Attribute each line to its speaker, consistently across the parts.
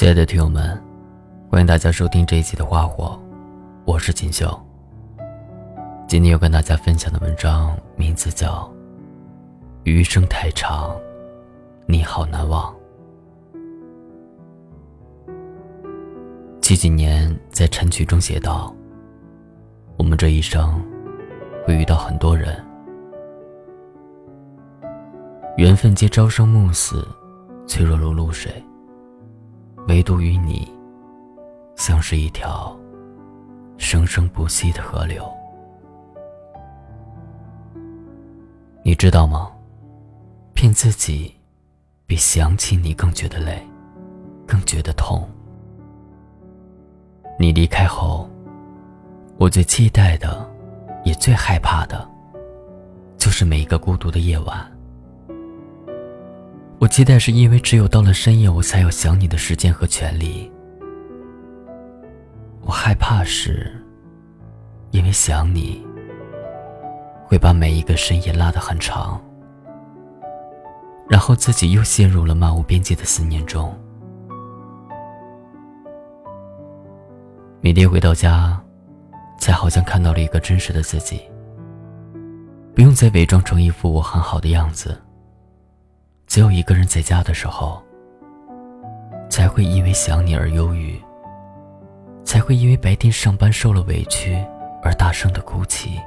Speaker 1: 亲爱的听友们，欢迎大家收听这一期的《花火》，我是锦绣。今天要跟大家分享的文章名字叫《余生太长，你好难忘》。七几年在晨曲中写道：“我们这一生会遇到很多人，缘分皆朝生暮死，脆弱如露水。”唯独与你，像是一条生生不息的河流。你知道吗？骗自己，比想起你更觉得累，更觉得痛。你离开后，我最期待的，也最害怕的，就是每一个孤独的夜晚。我期待是因为只有到了深夜，我才有想你的时间和权利。我害怕是，因为想你，会把每一个深夜拉得很长，然后自己又陷入了漫无边际的思念中。每天回到家，才好像看到了一个真实的自己，不用再伪装成一副我很好的样子。只有一个人在家的时候，才会因为想你而忧郁，才会因为白天上班受了委屈而大声的哭泣，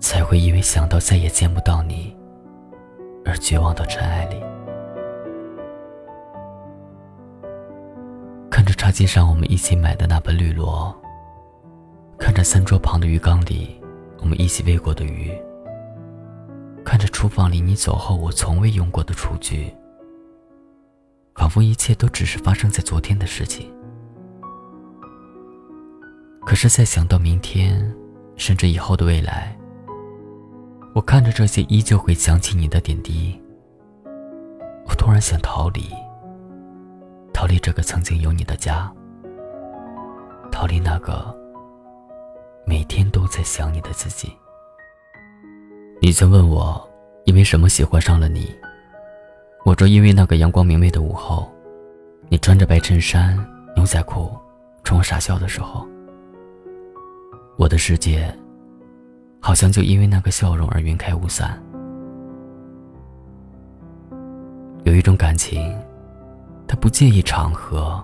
Speaker 1: 才会因为想到再也见不到你而绝望到尘埃里。看着茶几上我们一起买的那盆绿萝，看着餐桌旁的鱼缸里我们一起喂过的鱼。看着厨房里你走后我从未用过的厨具，仿佛一切都只是发生在昨天的事情。可是，再想到明天，甚至以后的未来，我看着这些依旧会想起你的点滴，我突然想逃离，逃离这个曾经有你的家，逃离那个每天都在想你的自己。你曾问我，因为什么喜欢上了你？我说，因为那个阳光明媚的午后，你穿着白衬衫、牛仔裤，冲我傻笑的时候，我的世界好像就因为那个笑容而云开雾散。有一种感情，他不介意场合，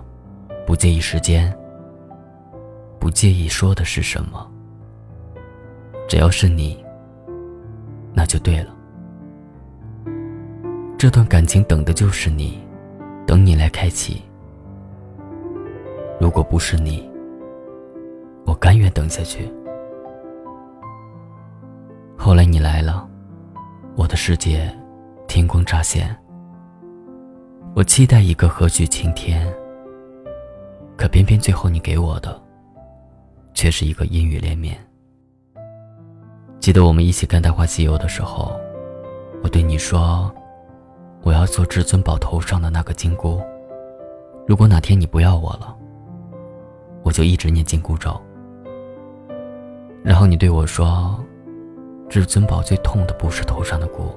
Speaker 1: 不介意时间，不介意说的是什么，只要是你。那就对了，这段感情等的就是你，等你来开启。如果不是你，我甘愿等下去。后来你来了，我的世界天光乍现。我期待一个何须晴天，可偏偏最后你给我的，却是一个阴雨连绵。记得我们一起看《大话西游》的时候，我对你说：“我要做至尊宝头上的那个金箍。如果哪天你不要我了，我就一直念紧箍咒。”然后你对我说：“至尊宝最痛的不是头上的箍，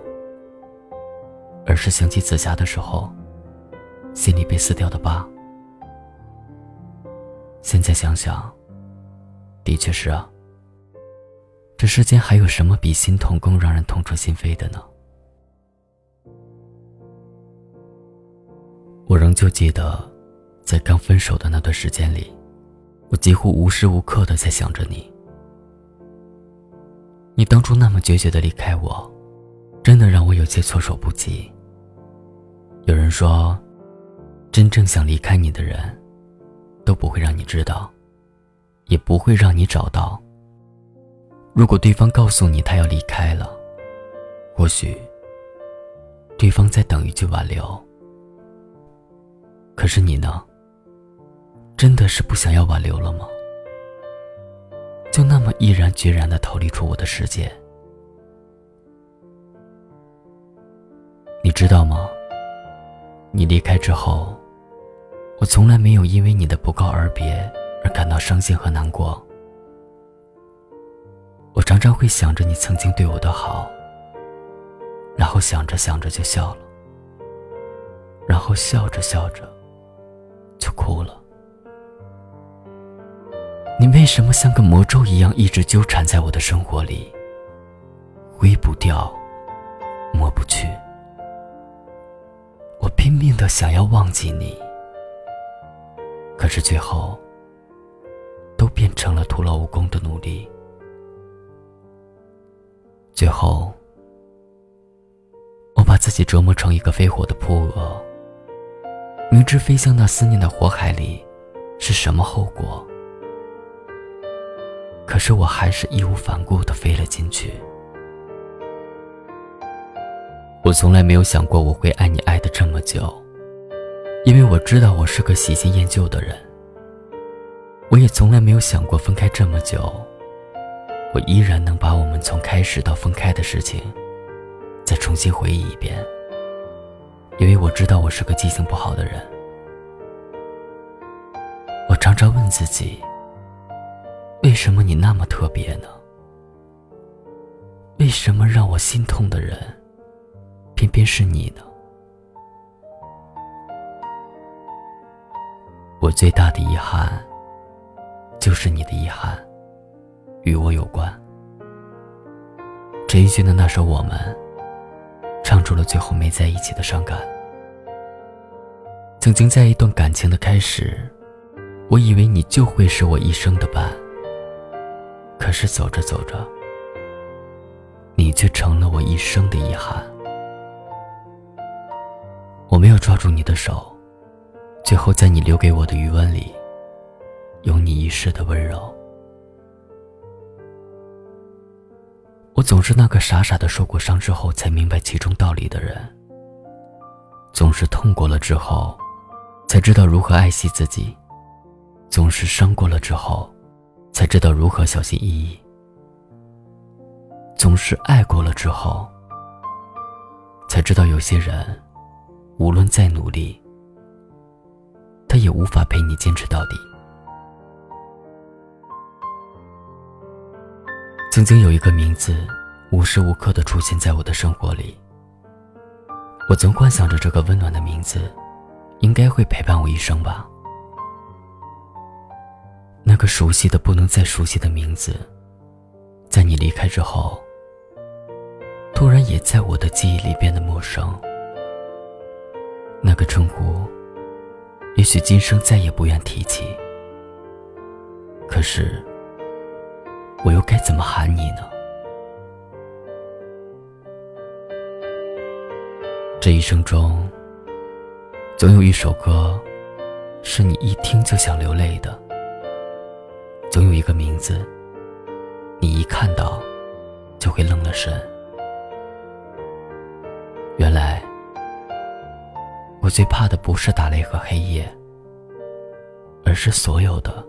Speaker 1: 而是想起紫霞的时候，心里被撕掉的疤。”现在想想，的确是啊。这世间还有什么比心痛更让人痛彻心扉的呢？我仍旧记得，在刚分手的那段时间里，我几乎无时无刻的在想着你。你当初那么决绝的离开我，真的让我有些措手不及。有人说，真正想离开你的人，都不会让你知道，也不会让你找到。如果对方告诉你他要离开了，或许对方在等一句挽留。可是你呢？真的是不想要挽留了吗？就那么毅然决然的逃离出我的世界？你知道吗？你离开之后，我从来没有因为你的不告而别而感到伤心和难过。我常常会想着你曾经对我的好，然后想着想着就笑了，然后笑着笑着哭了。你为什么像个魔咒一样一直纠缠在我的生活里，挥不掉，抹不去？我拼命的想要忘记你，可是最后都变成了徒劳无功的努力。最后，我把自己折磨成一个飞火的扑蛾，明知飞向那思念的火海里是什么后果。可是我还是义无反顾的飞了进去。我从来没有想过我会爱你爱的这么久，因为我知道我是个喜新厌旧的人。我也从来没有想过分开这么久，我依然能把我们从开始到分开的事情再重新回忆一遍，因为我知道我是个记性不好的人。我常常问自己。为什么你那么特别呢？为什么让我心痛的人，偏偏是你呢？我最大的遗憾，就是你的遗憾，与我有关。陈奕迅的那首《我们》，唱出了最后没在一起的伤感。曾经在一段感情的开始，我以为你就会是我一生的伴。可是走着走着，你却成了我一生的遗憾。我没有抓住你的手，最后在你留给我的余温里，有你一世的温柔。我总是那个傻傻的受过伤之后才明白其中道理的人，总是痛过了之后，才知道如何爱惜自己，总是伤过了之后。才知道如何小心翼翼。总是爱过了之后，才知道有些人，无论再努力，他也无法陪你坚持到底。曾经有一个名字，无时无刻的出现在我的生活里。我曾幻想着这个温暖的名字，应该会陪伴我一生吧。那个熟悉的不能再熟悉的名字，在你离开之后，突然也在我的记忆里变得陌生。那个称呼，也许今生再也不愿提起。可是，我又该怎么喊你呢？这一生中，总有一首歌，是你一听就想流泪的。总有一个名字，你一看到就会愣了神。原来，我最怕的不是打雷和黑夜，而是所有的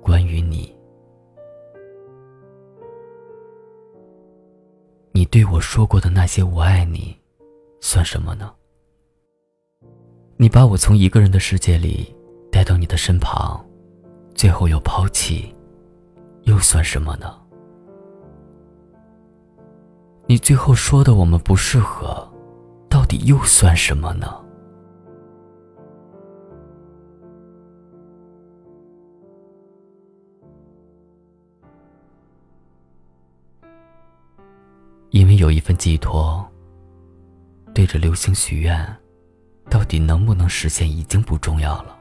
Speaker 1: 关于你。你对我说过的那些“我爱你”，算什么呢？你把我从一个人的世界里带到你的身旁。最后又抛弃，又算什么呢？你最后说的我们不适合，到底又算什么呢？有一份寄托，对着流星许愿，到底能不能实现已经不重要了。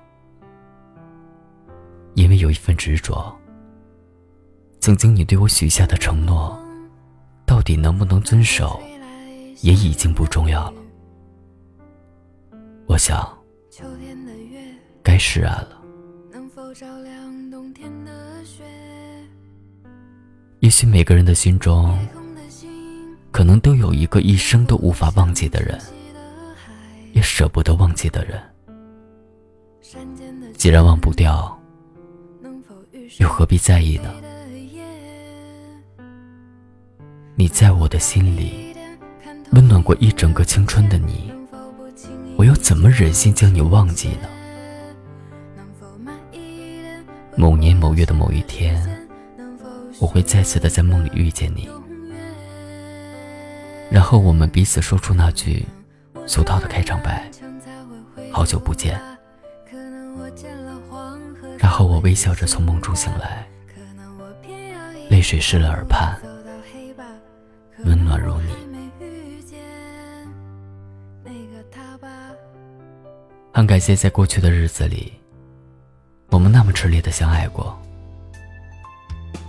Speaker 1: 因为有一份执着，曾经你对我许下的承诺，到底能不能遵守，也已经不重要了。我想，该释然了。也许每个人的心中，可能都有一个一生都无法忘记的人，也舍不得忘记的人。既然忘不掉。又何必在意呢？你在我的心里温暖过一整个青春的你，我又怎么忍心将你忘记呢？某年某月的某一天，我会再次的在梦里遇见你，然后我们彼此说出那句俗套的开场白：好久不见。然后我微笑着从梦中醒来，泪水湿了耳畔，温暖如你。很感谢在过去的日子里，我们那么炽烈的相爱过，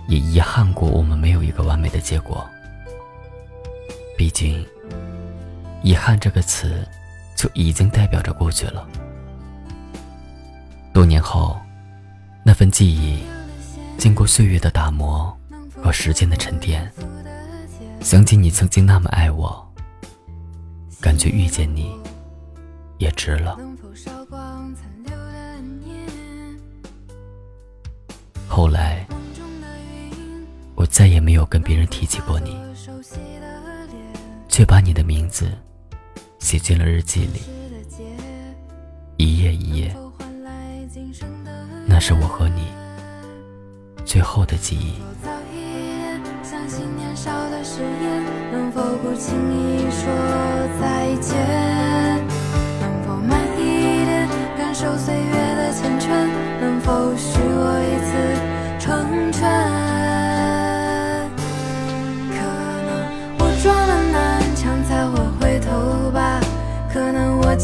Speaker 1: 也遗憾过我们没有一个完美的结果。毕竟，遗憾这个词就已经代表着过去了。多年后，那份记忆经过岁月的打磨和时间的沉淀，想起你曾经那么爱我，感觉遇见你也值了。后来，我再也没有跟别人提起过你，却把你的名字写进了日记里。一页一页，那是我和你最后的记忆。
Speaker 2: 能否慢一点，感受岁月的缱绻？能否许我一次？